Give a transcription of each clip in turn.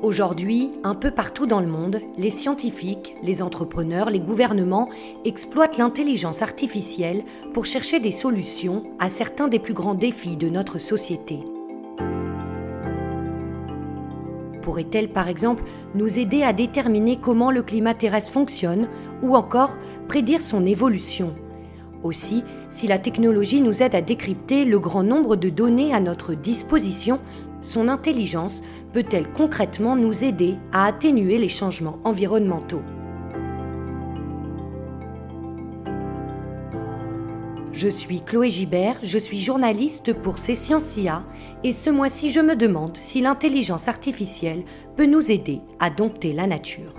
Aujourd'hui, un peu partout dans le monde, les scientifiques, les entrepreneurs, les gouvernements exploitent l'intelligence artificielle pour chercher des solutions à certains des plus grands défis de notre société. Pourrait-elle par exemple nous aider à déterminer comment le climat terrestre fonctionne ou encore prédire son évolution? Aussi, si la technologie nous aide à décrypter le grand nombre de données à notre disposition, son intelligence peut-elle concrètement nous aider à atténuer les changements environnementaux Je suis Chloé Gibert, je suis journaliste pour Sciencia et ce mois-ci je me demande si l'intelligence artificielle peut nous aider à dompter la nature.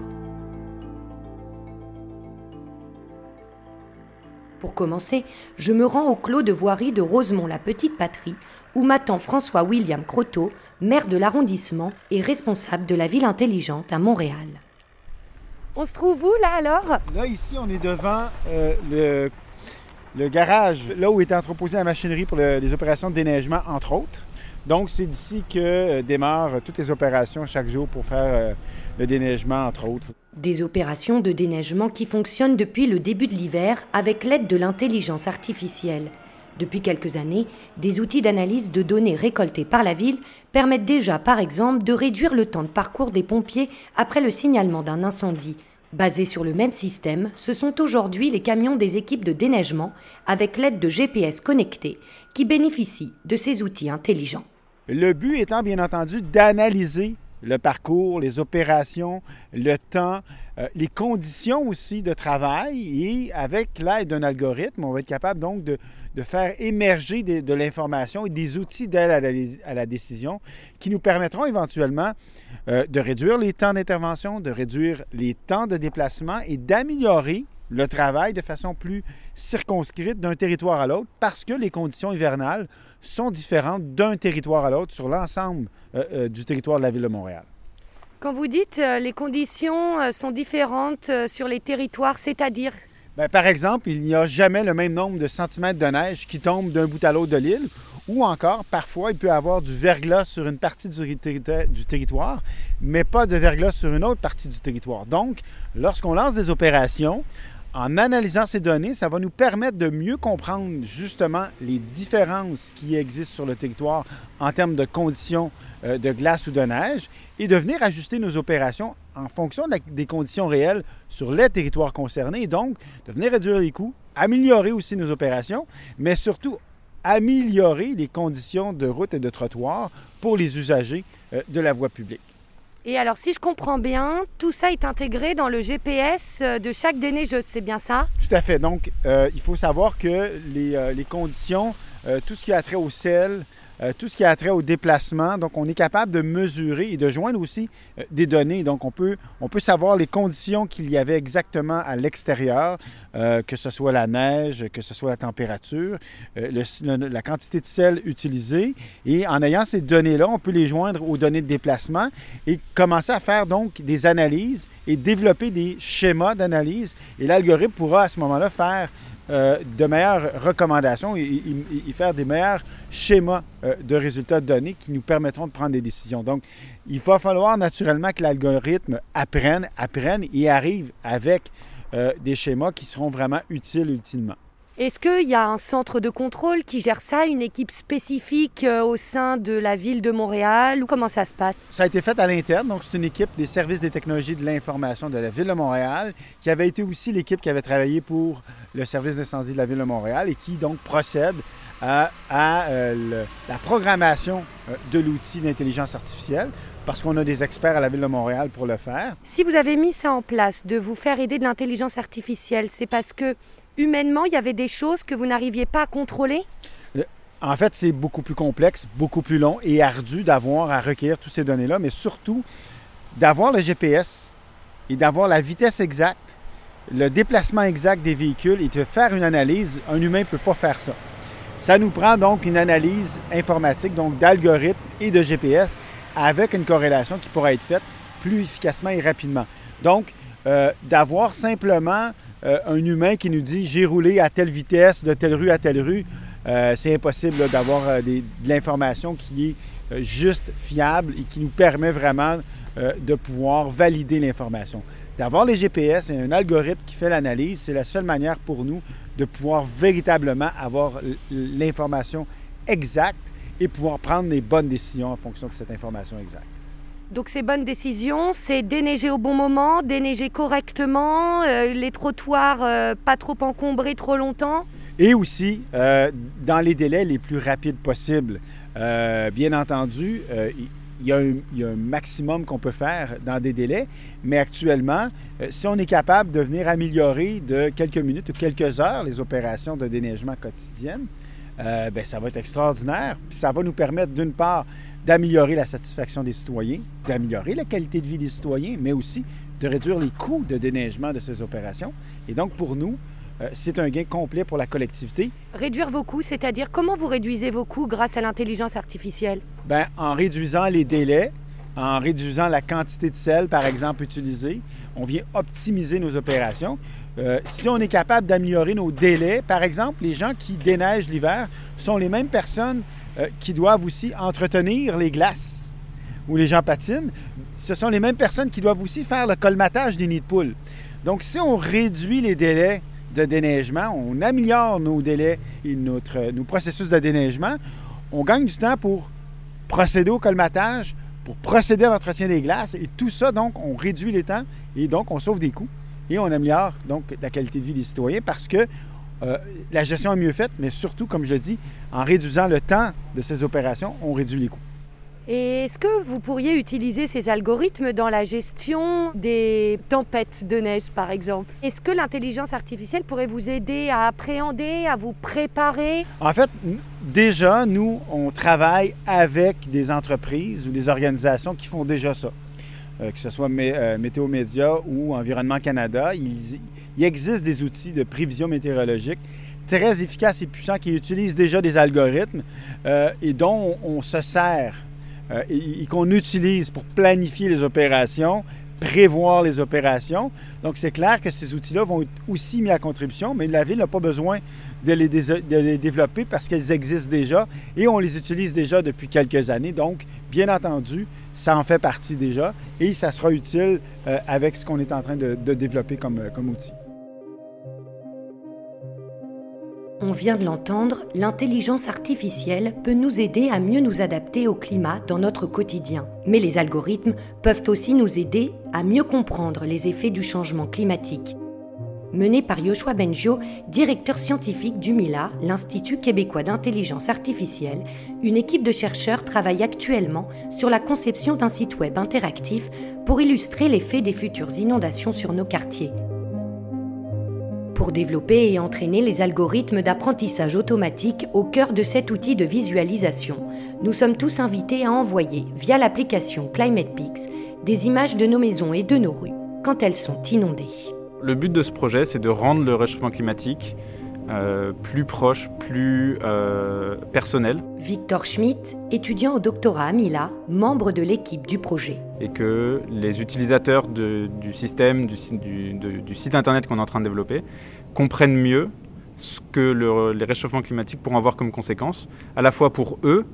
Pour commencer, je me rends au clos de voirie de Rosemont-la-Petite-Patrie où m'attend François William Croteau, maire de l'arrondissement et responsable de la ville intelligente à Montréal. On se trouve où là alors? Là ici on est devant euh, le le garage, là où est entreposée la machinerie pour les opérations de déneigement, entre autres. Donc, c'est d'ici que euh, démarrent toutes les opérations chaque jour pour faire euh, le déneigement, entre autres. Des opérations de déneigement qui fonctionnent depuis le début de l'hiver avec l'aide de l'intelligence artificielle. Depuis quelques années, des outils d'analyse de données récoltées par la ville permettent déjà, par exemple, de réduire le temps de parcours des pompiers après le signalement d'un incendie Basés sur le même système, ce sont aujourd'hui les camions des équipes de déneigement avec l'aide de GPS connectés qui bénéficient de ces outils intelligents. Le but étant bien entendu d'analyser le parcours, les opérations, le temps, euh, les conditions aussi de travail. Et avec l'aide d'un algorithme, on va être capable donc de, faire émerger de, l'information et des outils d'aide à, la, décision qui nous permettront éventuellement euh, de réduire les temps d'intervention, de réduire les temps de déplacement et d'améliorer le travail de façon plus circonscrite d'un territoire à l'autre parce que les conditions hivernales sont différentes d'un territoire à l'autre sur l'ensemble euh, euh, du territoire de la ville de Montréal. Quand vous dites euh, les conditions sont différentes sur les territoires, c'est-à-dire? Bien, Par exemple, il n'y a jamais le même nombre de centimètres de neige qui tombe d'un bout à l'autre de l'île, ou encore, parfois, il peut y avoir du verglas sur une partie du, du territoire, mais pas de verglas sur une autre partie du territoire. Donc, lorsqu'on lance des opérations, en analysant ces données, ça va nous permettre de mieux comprendre justement les différences qui existent sur le territoire en termes de conditions euh, de glace ou de neige et de venir ajuster nos opérations en fonction des conditions réelles sur les territoires concernés. Donc, de venir réduire les coûts, améliorer aussi nos opérations, mais surtout améliorer les conditions de route et de trottoir pour les usagers euh, de la voie publique. Et alors, si je comprends bien, tout ça est intégré dans le GPS euh, de chaque déneigeuse, c'est bien ça? Tout à fait. Donc, euh, il faut savoir que les, euh, les conditions, tout ce qui a trait au sel, euh, tout ce qui a trait au déplacement. Donc, on est capable de mesurer et de joindre aussi euh, des données. Donc, on peut, on peut savoir les conditions qu'il y avait exactement à l'extérieur, euh, que ce soit la neige, que ce soit la température, la quantité de sel utilisée. Et en ayant ces données-là, on peut les joindre aux données de déplacement et commencer à faire donc des analyses et développer des schémas d'analyse. Et l'algorithme pourra à ce moment-là faire euh, de meilleures recommandations et, faire des meilleurs schémas euh, de résultats de données qui nous permettront de prendre des décisions. Donc, il va falloir naturellement que l'algorithme apprenne, apprenne et arrive avec euh, des schémas qui seront vraiment utiles ultimement. Est-ce qu'il y a un centre de contrôle qui gère ça, une équipe spécifique euh, au sein de la ville de Montréal ou comment ça se passe? Ça a été fait à l'interne, donc c'est une équipe des services des technologies de l'information de la ville de Montréal qui avait été aussi l'équipe qui avait travaillé pour le service d'incendie de la ville de Montréal et qui donc procède à, euh, la programmation euh, de l'outil d'intelligence artificielle parce qu'on a des experts à la Ville de Montréal pour le faire. Si vous avez mis ça en place, de vous faire aider de l'intelligence artificielle, c'est parce que humainement, il y avait des choses que vous n'arriviez pas à contrôler? Euh, en fait, c'est beaucoup plus complexe, beaucoup plus long et ardu d'avoir à recueillir toutes ces données-là, mais surtout d'avoir le GPS et d'avoir la vitesse exacte, le déplacement exact des véhicules et de faire une analyse. Un humain ne peut pas faire ça. Ça nous prend donc une analyse informatique, donc d'algorithmes et de GPS, avec une corrélation qui pourra être faite plus efficacement et rapidement. Donc, euh, d'avoir simplement euh, un humain qui nous dit j'ai roulé à telle vitesse, de telle rue à telle rue, euh, c'est impossible d'avoir euh, de l'information qui est juste, fiable et qui nous permet vraiment de pouvoir valider l'information. D'avoir les GPS et un algorithme qui fait l'analyse, c'est la seule manière pour nous de pouvoir véritablement avoir l'information exacte et pouvoir prendre les bonnes décisions en fonction de cette information exacte. Donc ces bonnes décisions, c'est déneiger au bon moment, déneiger correctement, euh, les trottoirs euh, pas trop encombrés trop longtemps. Et aussi euh, dans les délais les plus rapides possibles. bien entendu, il y, a un, maximum qu'on peut faire dans des délais, mais actuellement, si on est capable de venir améliorer de quelques minutes ou quelques heures les opérations de déneigement quotidiennes, ben, ça va être extraordinaire. Puis ça va nous permettre, d'une part, d'améliorer la satisfaction des citoyens, d'améliorer la qualité de vie des citoyens, mais aussi de réduire les coûts de déneigement de ces opérations. Et donc, pour nous, euh, c'est un gain complet pour la collectivité. Réduire vos coûts, c'est-à-dire comment vous réduisez vos coûts grâce à l'intelligence artificielle? Bien, en réduisant les délais, en réduisant la quantité de sel, par exemple, utilisée, on vient optimiser nos opérations. Euh, si on est capable d'améliorer nos délais, par exemple, les gens qui déneigent l'hiver sont les mêmes personnes euh, qui doivent aussi entretenir les glaces où les gens patinent. Ce sont les mêmes personnes qui doivent aussi faire le colmatage des nids de poules. Donc, si on réduit les délais de déneigement, on améliore nos délais et notre, nos processus de déneigement, on gagne du temps pour procéder au colmatage, pour procéder à l'entretien des glaces. Et tout ça, donc, on réduit les temps et donc on sauve des coûts et on améliore donc la qualité de vie des citoyens parce que euh, la gestion est mieux faite, mais surtout, comme je le dis, en réduisant le temps de ces opérations, on réduit les coûts. Et est-ce que vous pourriez utiliser ces algorithmes dans la gestion des tempêtes de neige, par exemple? Est-ce que l'intelligence artificielle pourrait vous aider à appréhender, à vous préparer? En fait, déjà, nous, on travaille avec des entreprises ou des organisations qui font déjà ça. Euh, que ce soit euh, Météo Média ou Environnement Canada, il, existe des outils de prévision météorologique très efficaces et puissants qui utilisent déjà des algorithmes euh, et dont on, se sert et, qu'on utilise pour planifier les opérations, prévoir les opérations. Donc, c'est clair que ces outils-là vont être aussi mis à contribution, mais la Ville n'a pas besoin de les, développer parce qu'elles existent déjà et on les utilise déjà depuis quelques années. Donc, bien entendu, ça en fait partie déjà et ça sera utile euh, avec ce qu'on est en train de, développer comme, euh, comme outil. On vient de l'entendre, l'intelligence artificielle peut nous aider à mieux nous adapter au climat dans notre quotidien. Mais les algorithmes peuvent aussi nous aider à mieux comprendre les effets du changement climatique menée par Yoshua Benjo, directeur scientifique du MILA, l'Institut québécois d'intelligence artificielle, une équipe de chercheurs travaille actuellement sur la conception d'un site web interactif pour illustrer l'effet des futures inondations sur nos quartiers. Pour développer et entraîner les algorithmes d'apprentissage automatique au cœur de cet outil de visualisation, nous sommes tous invités à envoyer, via l'application ClimatePix, des images de nos maisons et de nos rues quand elles sont inondées. Le but de ce projet, c'est de rendre le réchauffement climatique euh, plus proche, plus euh, personnel. Victor Schmitt, étudiant au doctorat à Mila, membre de l'équipe du projet. Et que les utilisateurs du système, du, site internet qu'on est en train de développer, comprennent mieux ce que le, les réchauffements climatiques pourront avoir comme conséquences, à la fois pour eux,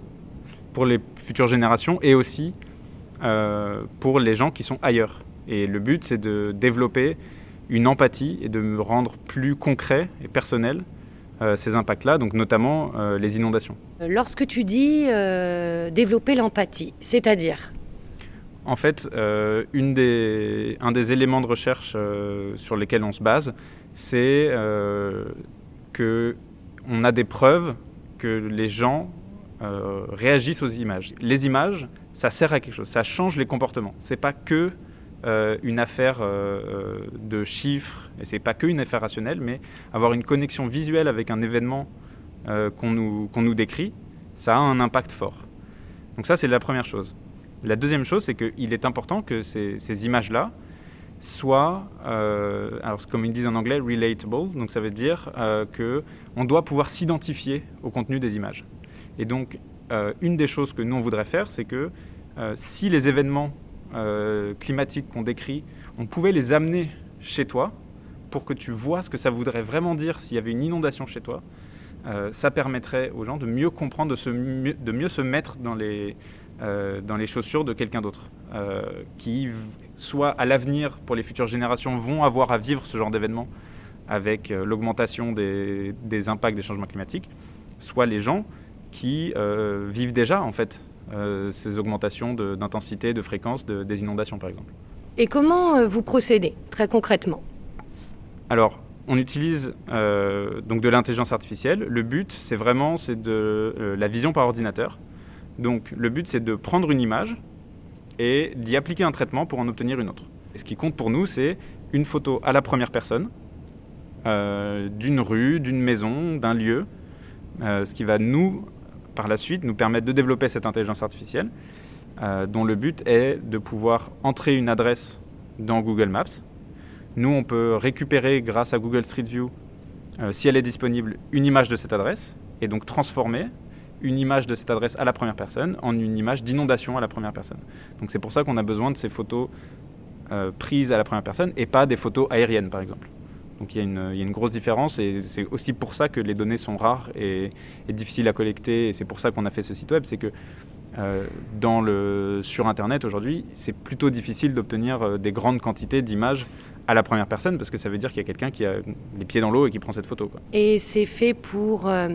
pour les futures générations, et aussi euh, pour les gens qui sont ailleurs. Et le but, c'est de développer une empathie et de me rendre plus concret et personnel euh, ces impacts-là, donc notamment euh, les inondations. Lorsque tu dis euh, développer l'empathie, c'est-à-dire? En fait, une des, un des éléments de recherche sur lesquels on se base, c'est que on a des preuves que les gens réagissent aux images. Les images, ça sert à quelque chose, ça change les comportements. C'est pas que euh, une affaire euh, euh, de chiffres, et c'est pas que une affaire rationnelle, mais avoir une connexion visuelle avec un événement qu'on nous, nous décrit, ça a un impact fort. Donc ça, c'est la première chose. La deuxième chose, c'est qu'il est important que ces, ces images-là soient, alors comme ils disent en anglais, relatable, donc ça veut dire que on doit pouvoir s'identifier au contenu des images. Et donc, une des choses que nous, on voudrait faire, c'est que si les événements euh, climatiques qu'on décrit, on pouvait les amener chez toi pour que tu vois ce que ça voudrait vraiment dire s'il y avait une inondation chez toi. ça permettrait aux gens de mieux comprendre, de, mieux se mettre dans les, dans les chaussures de quelqu'un d'autre, qui soit à l'avenir pour les futures générations vont avoir à vivre ce genre d'événement avec l'augmentation des, des, impacts des changements climatiques, soit les gens qui vivent déjà en fait ces augmentations d'intensité, de, fréquence des inondations par exemple. Et comment euh, vous procédez très concrètement? Alors, on utilise euh, donc de l'intelligence artificielle. Le but, c'est vraiment c'est de euh, la vision par ordinateur. Donc, le but, c'est de prendre une image et d'y appliquer un traitement pour en obtenir une autre. Et ce qui compte pour nous, c'est une photo à la première personne d'une rue, d'une maison, d'un lieu, ce qui va nous, par la suite, nous permettre de développer cette intelligence artificielle euh, dont le but est de pouvoir entrer une adresse dans Google Maps. Nous, on peut récupérer grâce à Google Street View, euh, si elle est disponible, une image de cette adresse et donc transformer une image de cette adresse à la première personne en une image d'inondation à la première personne. Donc c'est pour ça qu'on a besoin de ces photos euh, prises à la première personne et pas des photos aériennes par exemple. Donc il y, a une, grosse différence et c'est aussi pour ça que les données sont rares et, et difficiles à collecter et c'est pour ça qu'on a fait ce site web, c'est que euh, dans le, sur Internet aujourd'hui, c'est plutôt difficile d'obtenir euh, des grandes quantités d'images à la première personne parce que ça veut dire qu'il y a quelqu'un qui a les pieds dans l'eau et qui prend cette photo. Et c'est fait pour euh,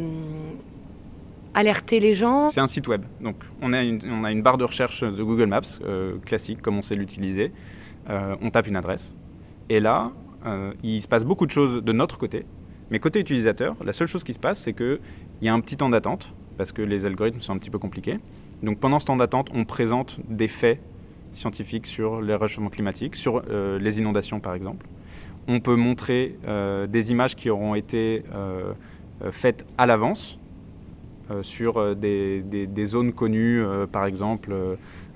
alerter les gens? C'est un site web. Donc on a une, on a une barre de recherche de Google Maps classique comme on sait l'utiliser. on tape une adresse. Et là, il se passe beaucoup de choses de notre côté. Mais côté utilisateur, la seule chose qui se passe, c'est qu'il y a un petit temps d'attente parce que les algorithmes sont un petit peu compliqués. Donc pendant ce temps d'attente, on présente des faits scientifiques sur les réchauffements climatiques, sur euh, les inondations par exemple. On peut montrer euh, des images qui auront été euh, faites à l'avance sur des, zones connues, par exemple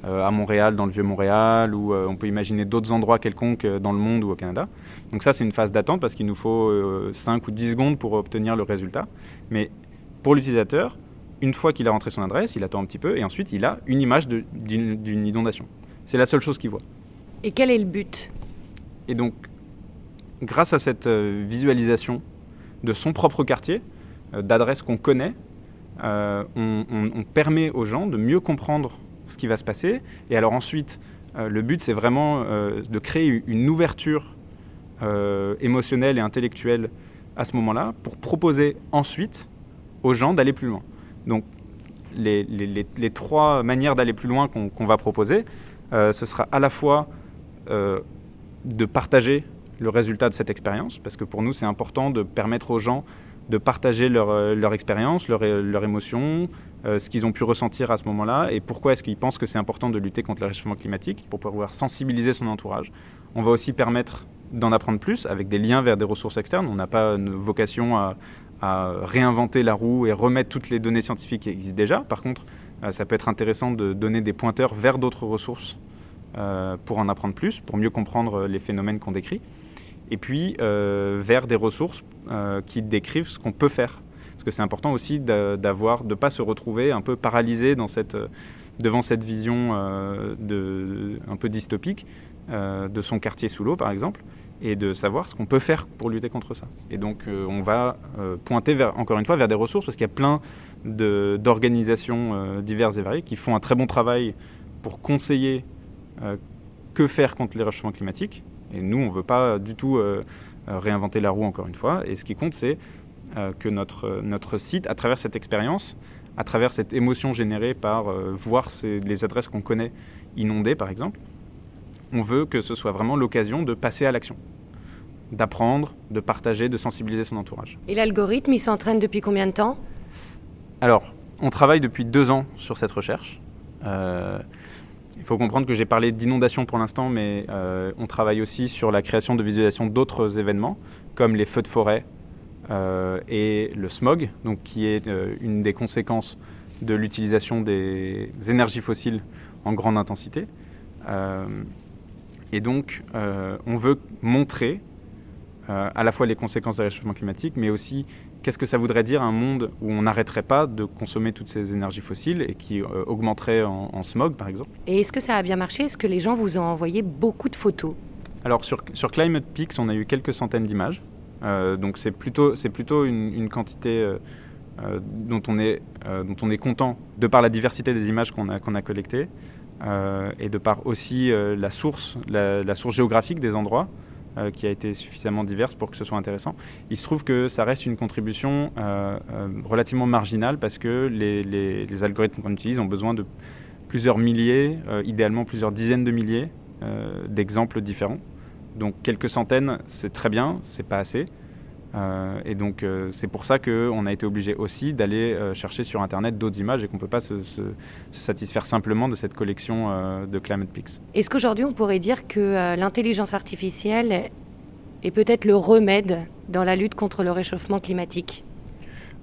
à Montréal, dans le Vieux-Montréal, ou on peut imaginer d'autres endroits quelconques dans le monde ou au Canada. Donc ça, c'est une phase d'attente parce qu'il nous faut 5 ou 10 secondes pour obtenir le résultat. Mais pour l'utilisateur, une fois qu'il a rentré son adresse, il attend un petit peu et ensuite il a une image d'une inondation. C'est la seule chose qu'il voit. Et quel est le but? Et donc, grâce à cette euh, visualisation de son propre quartier, euh, d'adresses qu'on connaît, euh, on, permet aux gens de mieux comprendre ce qui va se passer. Et alors ensuite, le but, c'est vraiment de créer une ouverture émotionnelle et intellectuelle à ce moment-là pour proposer ensuite aux gens d'aller plus loin. Donc les, trois manières d'aller plus loin qu'on va proposer, euh, ce sera à la fois euh, de partager le résultat de cette expérience, parce que pour nous c'est important de permettre aux gens de partager leur, euh, expérience, leur, leur, émotion, ce qu'ils ont pu ressentir à ce moment-là, et pourquoi est-ce qu'ils pensent que c'est important de lutter contre le réchauffement climatique, pour pouvoir sensibiliser son entourage. On va aussi permettre d'en apprendre plus avec des liens vers des ressources externes. On n'a pas une vocation à, réinventer la roue et remettre toutes les données scientifiques qui existent déjà. Par contre, euh, ça peut être intéressant de donner des pointeurs vers d'autres ressources euh, pour en apprendre plus, pour mieux comprendre les phénomènes qu'on décrit. Et puis euh, vers des ressources qui décrivent ce qu'on peut faire. Parce que c'est important aussi d'avoir, de ne pas se retrouver un peu paralysé cette, devant cette vision un peu dystopique de son quartier sous l'eau, par exemple et de savoir ce qu'on peut faire pour lutter contre ça. Et donc euh, on va euh, pointer encore une fois vers des ressources parce qu'il y a plein d'organisations euh, diverses et variées qui font un très bon travail pour conseiller que faire contre les réchauffements climatiques. Et nous, on ne veut pas du tout réinventer la roue encore une fois. Et ce qui compte, c'est que notre, notre site, à travers cette expérience, à travers cette émotion générée par voir les adresses qu'on connaît inondées, par exemple, on veut que ce soit vraiment l'occasion de passer à l'action, d'apprendre, de partager, de sensibiliser son entourage. Et l'algorithme, il s'entraîne depuis combien de temps? Alors, on travaille depuis deux ans sur cette recherche. Euh, il faut comprendre que j'ai parlé d'inondation pour l'instant, mais euh, on travaille aussi sur la création de visualisation d'autres événements, comme les feux de forêt euh, et le smog, qui est une des conséquences de l'utilisation des énergies fossiles en grande intensité. Et donc, euh, on veut montrer euh, à la fois les conséquences du réchauffement climatique, mais aussi qu'est-ce que ça voudrait dire un monde où on n'arrêterait pas de consommer toutes ces énergies fossiles et qui euh, augmenterait en, smog, par exemple? Et est-ce que ça a bien marché? Est-ce que les gens vous ont envoyé beaucoup de photos? Alors, sur, sur Climate Peaks, on a eu quelques centaines d'images. donc, c'est plutôt, plutôt une, quantité dont, on est, dont on est content de par la diversité des images qu'on a, qu'on a collectées et de par aussi la, source, la, source géographique des endroits. Qui a été suffisamment diverse pour que ce soit intéressant. Il se trouve que ça reste une contribution relativement marginale parce que les algorithmes qu'on utilise ont besoin de plusieurs milliers, idéalement plusieurs dizaines de milliers d'exemples différents. Donc quelques centaines, c'est très bien, c'est pas assez. Euh, et donc euh, c'est pour ça qu'on a été obligé aussi d'aller euh, chercher sur Internet d'autres images et qu'on ne peut pas se, satisfaire simplement de cette collection de Climate Pics. Est-ce qu'aujourd'hui on pourrait dire que l'intelligence artificielle est peut-être le remède dans la lutte contre le réchauffement climatique?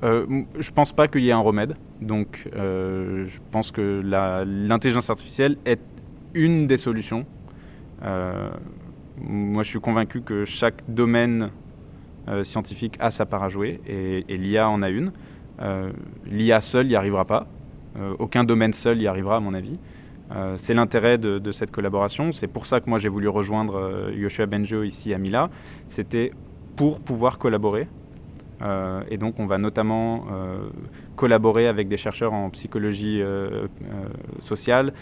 Je ne pense pas qu'il y ait un remède. Donc je pense que l'intelligence artificielle est une des solutions. Moi, je suis convaincu que chaque domaine euh, scientifique a sa part à jouer et, l'IA en a une. Euh, L'IA seul n'y arrivera pas. Euh, aucun domaine seul y arrivera, à mon avis. c'est l'intérêt de, cette collaboration. C'est pour ça que moi j'ai voulu rejoindre Yoshua Benjo ici à Mila. C'était pour pouvoir collaborer. et donc on va notamment collaborer avec des chercheurs en psychologie sociale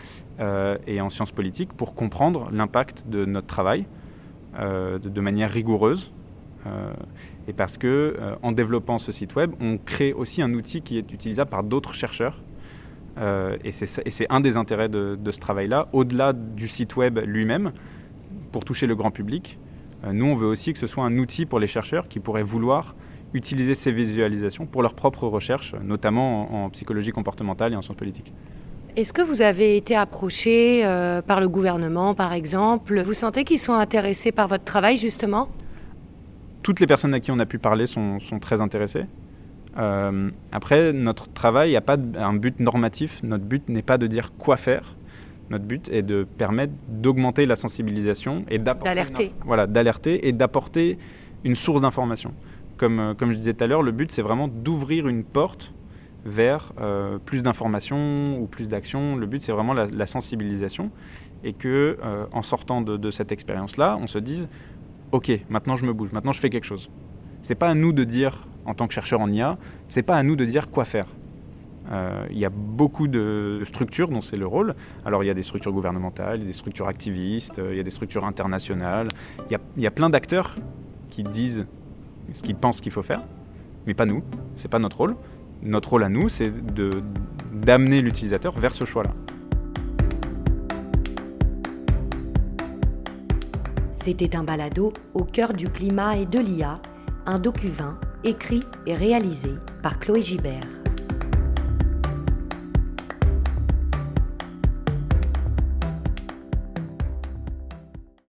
et en sciences politiques pour comprendre l'impact de notre travail euh, de, manière rigoureuse. Euh, et parce que euh, en développant ce site web, on crée aussi un outil qui est utilisable par d'autres chercheurs. et c'est un des intérêts de, ce travail-là, au-delà du site web lui-même, pour toucher le grand public. nous, on veut aussi que ce soit un outil pour les chercheurs qui pourraient vouloir utiliser ces visualisations pour leurs propres recherches, notamment en psychologie comportementale et en sciences politiques. Est-ce que vous avez été approché euh, par le gouvernement, par exemple? Vous sentez qu'ils sont intéressés par votre travail, justement? Toutes les personnes à qui on a pu parler sont, très intéressées. Euh, après, notre travail n'a pas un but normatif. Notre but n'est pas de dire quoi faire. Notre but est de permettre d'augmenter la sensibilisation et d'alerter. Voilà, d'alerter et d'apporter une source d'information. Comme, euh, comme je disais tout à l'heure, le but c'est vraiment d'ouvrir une porte vers euh, plus d'informations ou plus d'actions. Le but, c'est vraiment la, sensibilisation et que, euh, en sortant de, cette expérience-là, on se dise Ok, maintenant je me bouge, maintenant je fais quelque chose. C'est pas à nous de dire, en tant que chercheur en IA, c'est pas à nous de dire quoi faire. Euh, il y a beaucoup de structures dont c'est le rôle. Alors il y a des structures gouvernementales, des structures activistes, il y a des structures internationales. Il y a, y a plein d'acteurs qui disent ce qu'ils pensent qu'il faut faire, mais pas nous. C'est pas notre rôle notre rôle à nous, c'est d'amener l'utilisateur vers ce choix-là. C'était un balado au cœur du climat et de l'IA, un docu écrit et réalisé par Chloé Gibert.